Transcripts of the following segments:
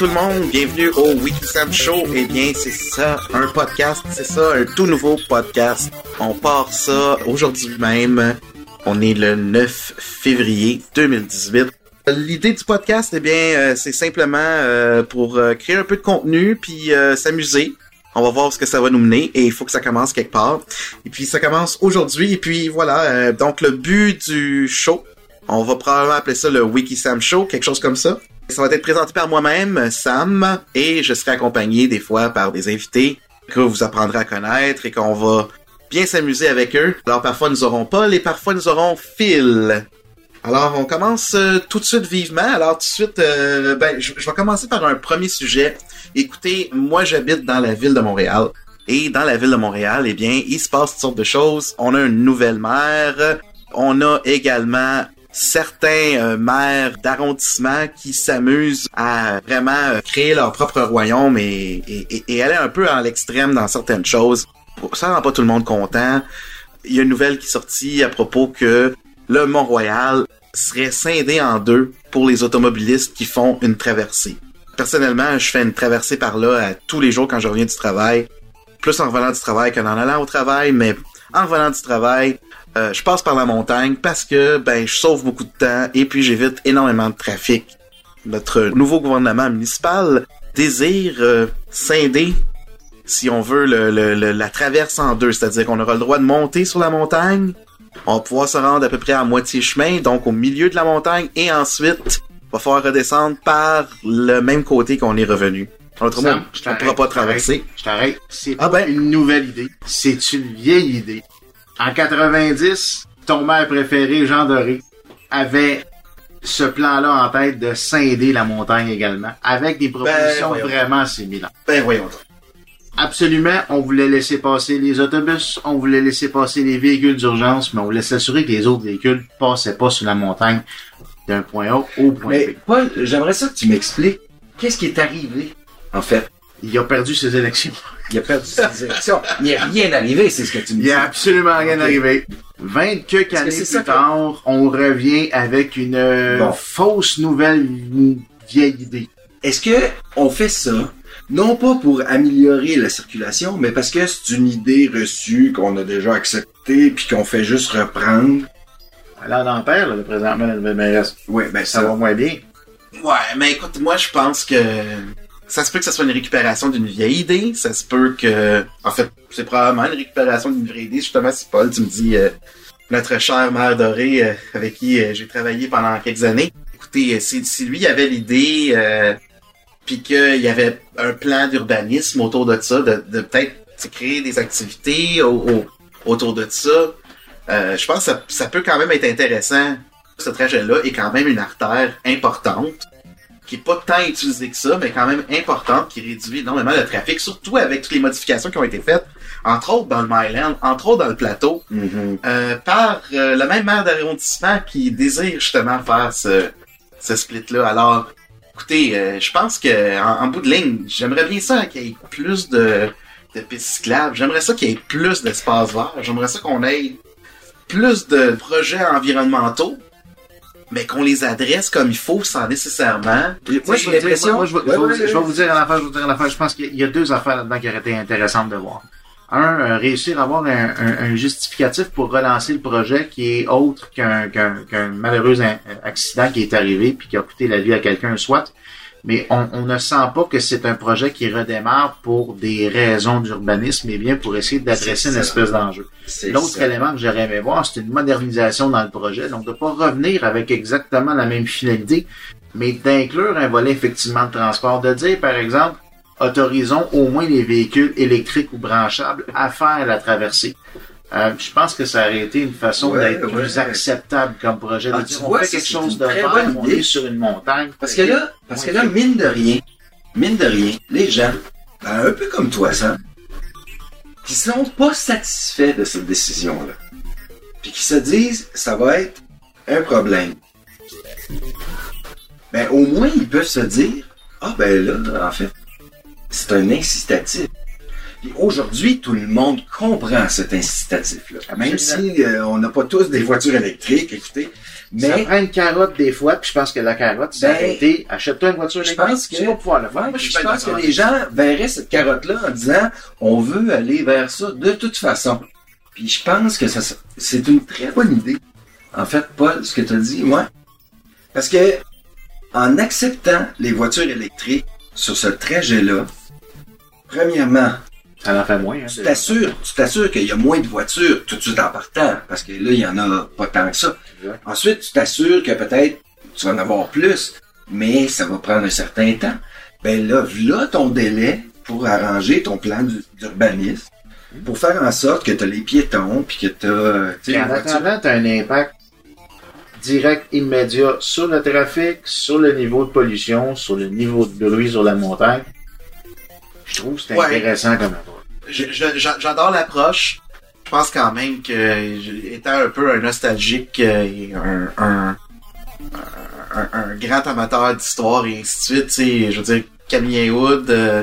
tout le monde, bienvenue au Wikisam Show. Eh bien, c'est ça, un podcast, c'est ça, un tout nouveau podcast. On part ça aujourd'hui même. On est le 9 février 2018. L'idée du podcast, eh bien, euh, c'est simplement euh, pour euh, créer un peu de contenu puis s'amuser. On va voir ce que ça va nous mener et il faut que ça commence quelque part. Et puis ça commence aujourd'hui et puis voilà. donc le but du show, on va probablement appeler ça le Wikisam Show, quelque chose comme ça. Ça va être présenté par moi-même, Sam, et je serai accompagné des fois par des invités que vous apprendrez à connaître et qu'on va bien s'amuser avec eux. Alors parfois nous aurons Paul et parfois nous aurons Phil. Alors on commence euh, tout de suite vivement. Alors tout de suite, euh, ben, je, vais commencer par un premier sujet. Écoutez, moi j'habite dans la ville de Montréal. Et dans la ville de Montréal, eh bien, il se passe toutes sortes de choses. On a une nouvelle maire. On a également certains euh, maires d'arrondissement qui s'amusent à vraiment euh, créer leur propre royaume et, aller un peu à l'extrême dans certaines choses. Ça rend pas tout le monde content. Il y a une nouvelle qui est sortie à propos que le Mont-Royal serait scindé en deux pour les automobilistes qui font une traversée. Personnellement, je fais une traversée par là à tous les jours quand je reviens du travail. Plus en revenant du travail qu'en allant au travail, mais en revenant du travail, euh, je passe par la montagne parce que ben je sauve beaucoup de temps et puis j'évite énormément de trafic. Notre nouveau gouvernement municipal désire euh, scinder, si on veut, le, la traverse en deux, c'est-à-dire qu'on aura le droit de monter sur la montagne, on va pouvoir se rendre à peu près à moitié chemin, donc au milieu de la montagne, et ensuite, va falloir redescendre par le même côté qu'on est revenu. Autrement, on ne pourra pas traverser. Je t'arrête. C'est ah ben. une nouvelle idée. C'est une vieille idée. En 90, ton maire préféré, Jean Doré, avait ce plan-là en tête de scinder la montagne également, avec des ben, propositions vraiment similaires. Ben voyons. Absolument, on voulait laisser passer les autobus, on voulait laisser passer les véhicules d'urgence, mais on voulait s'assurer que les autres véhicules passaient pas sur la montagne d'un point A au point mais, Paul, j'aimerais ça que tu m'expliques qu'est-ce qui est arrivé, en fait. Il a perdu ses élections. Il a perdu ses élections. Il n'y a rien arrivé, c'est ce que tu me dis. Il n'y a absolument rien arrivé. 20 quelques années plus tard, on revient avec une euh, fausse nouvelle vieille idée. Est-ce que on fait ça non pas pour améliorer la circulation, mais parce que c'est une idée reçue qu'on a déjà acceptée puis qu'on fait juste reprendre? Là, on en perd, le présentement, mais Oui, ben ça va moins bien. Ouais, mais écoute, moi je pense que ça se peut que ce soit une récupération d'une vieille idée, ça se peut que, en fait, c'est probablement une récupération d'une vraie idée. Justement, si Paul, tu me dis, euh, notre cher mère dorée, euh, avec qui euh, j'ai travaillé pendant quelques années. Écoutez, si, lui avait l'idée, puis qu'il y avait un plan d'urbanisme autour de ça, de, de peut-être créer des activités autour de ça, je pense que ça, ça peut quand même être intéressant. Ce trajet-là est quand même une artère importante qui est pas tant utilisée que ça, mais quand même importante, qui réduit énormément le trafic, surtout avec toutes les modifications qui ont été faites, entre autres dans le Myland, entre autres dans le plateau, mm-hmm. euh, par euh, le même maire d'arrondissement qui désire justement faire ce, ce split-là. Alors, écoutez, euh, je pense que en, bout de ligne, j'aimerais bien ça qu'il y ait plus de, de pistes cyclables, j'aimerais ça qu'il y ait plus d'espace vert, j'aimerais ça qu'on ait plus de projets environnementaux mais qu'on les adresse comme il faut sans nécessairement. Moi, j'ai l'impression. Moi, je, vais, vous dire une affaire, je vais vous dire une affaire. Je pense qu'il y a deux affaires là-dedans qui auraient été intéressantes de voir. Un, euh, réussir à avoir un, un, justificatif pour relancer le projet qui est autre qu'un qu'un malheureux accident qui est arrivé puis qui a coûté la vie à quelqu'un, soit mais on, ne sent pas que c'est un projet qui redémarre pour des raisons d'urbanisme, mais bien pour essayer d'adresser une espèce d'enjeu. L'autre élément que j'aurais aimé voir, c'est une modernisation dans le projet, donc de pas revenir avec exactement la même finalité, mais d'inclure un volet effectivement de transport, de dire par exemple, autorisons au moins les véhicules électriques ou branchables à faire la traversée. Euh, je pense que ça aurait été une façon d'être plus acceptable comme projet. Ah, on fait quelque chose de faire, on est sur une montagne. Parce que là, parce que là, mine de rien, mine de rien, les gens, ben, un peu comme toi, ça, qui sont pas satisfaits de cette décision-là, puis qui se disent, ça va être un problème. Ben, au moins, ils peuvent se dire, ah, ben là, en fait, c'est un incitatif. Puis aujourd'hui, tout le monde comprend cet incitatif-là. Même si euh, on n'a pas tous des voitures électriques, écoutez. Mais ça prend une carotte des fois, puis je pense que la carotte, c'est ben, achète-toi une voiture électrique, je pense que, tu vas pouvoir le faire. je, pense que les gens verraient cette carotte-là en disant on veut aller vers ça de toute façon. Puis je pense que ça, c'est une très bonne idée. En fait, Paul, ce que tu as dit, moi. Parce que en acceptant les voitures électriques sur ce trajet-là, premièrement, ça en fait moins. Hein, tu t'assures, tu t'assures qu'il y a moins de voitures tout de suite en partant, parce que là, il y en a pas tant que ça. Ensuite, tu t'assures que peut-être tu vas en avoir plus, mais ça va prendre un certain temps. Ben là, voilà ton délai pour arranger ton plan d'urbanisme, pour faire en sorte que tu as les piétons, puis que tu as... En attendant, tu as un impact direct, immédiat sur le trafic, sur le niveau de pollution, sur le niveau de bruit sur la montagne. Je trouve que c'est intéressant comme J'adore l'approche. Je pense quand même que, étant un peu un nostalgique euh, et un, un, un, grand amateur d'histoire et ainsi de suite, je veux dire, Camille Wood, euh,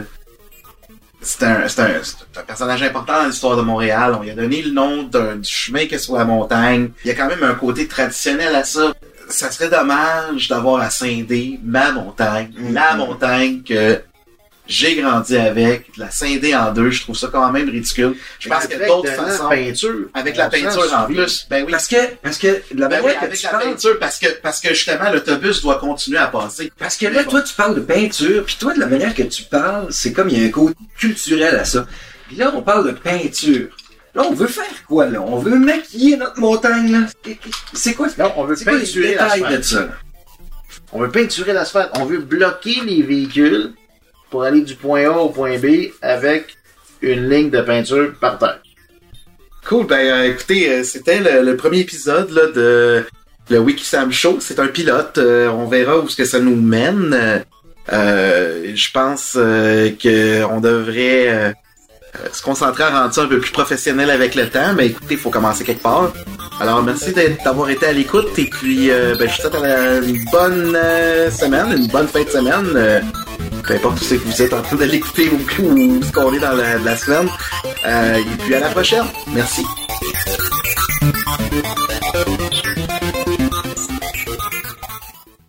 c'est un, un, un, personnage important dans l'histoire de Montréal. On lui a donné le nom du chemin qui est sur la montagne. Il y a quand même un côté traditionnel à ça. Ça serait dommage d'avoir à scinder ma montagne, la mm-hmm. montagne que j'ai grandi avec, la scinder en deux, je trouve ça quand même ridicule. Je pense qu'il y a d'autres façons. peinture. Avec la peinture en plus. Ben oui. Parce que, parce que, la ben oui, avec la peinture, parce que, parce que justement, l'autobus doit continuer à passer. Parce que là, toi, tu parles de peinture, puis toi, de la manière que tu parles, c'est comme il y a un côté culturel à ça. Puis là, on parle de peinture. Là, on veut faire quoi, là? On veut maquiller notre montagne, là? C'est quoi? Non, on veut peinturer l'asphalte. On veut peinturer l'asphalte. On veut bloquer les véhicules pour aller du point A au point B avec une ligne de peinture par terre. Cool, ben euh, écoutez, euh, c'était le, premier épisode là, de le Wikisam Show. C'est un pilote. Euh, on verra où ce que ça nous mène. je pense que on devrait se concentrer à rendre ça un peu plus professionnel avec le temps. Mais écoutez, il faut commencer quelque part. Alors merci d'avoir été à l'écoute et puis ben, je vous souhaite une bonne semaine, une bonne fin de semaine peu importe où c'est que vous êtes en train de l'écouter ou, ce qu'on est dans la, la semaine. Euh, et puis à la prochaine. Merci.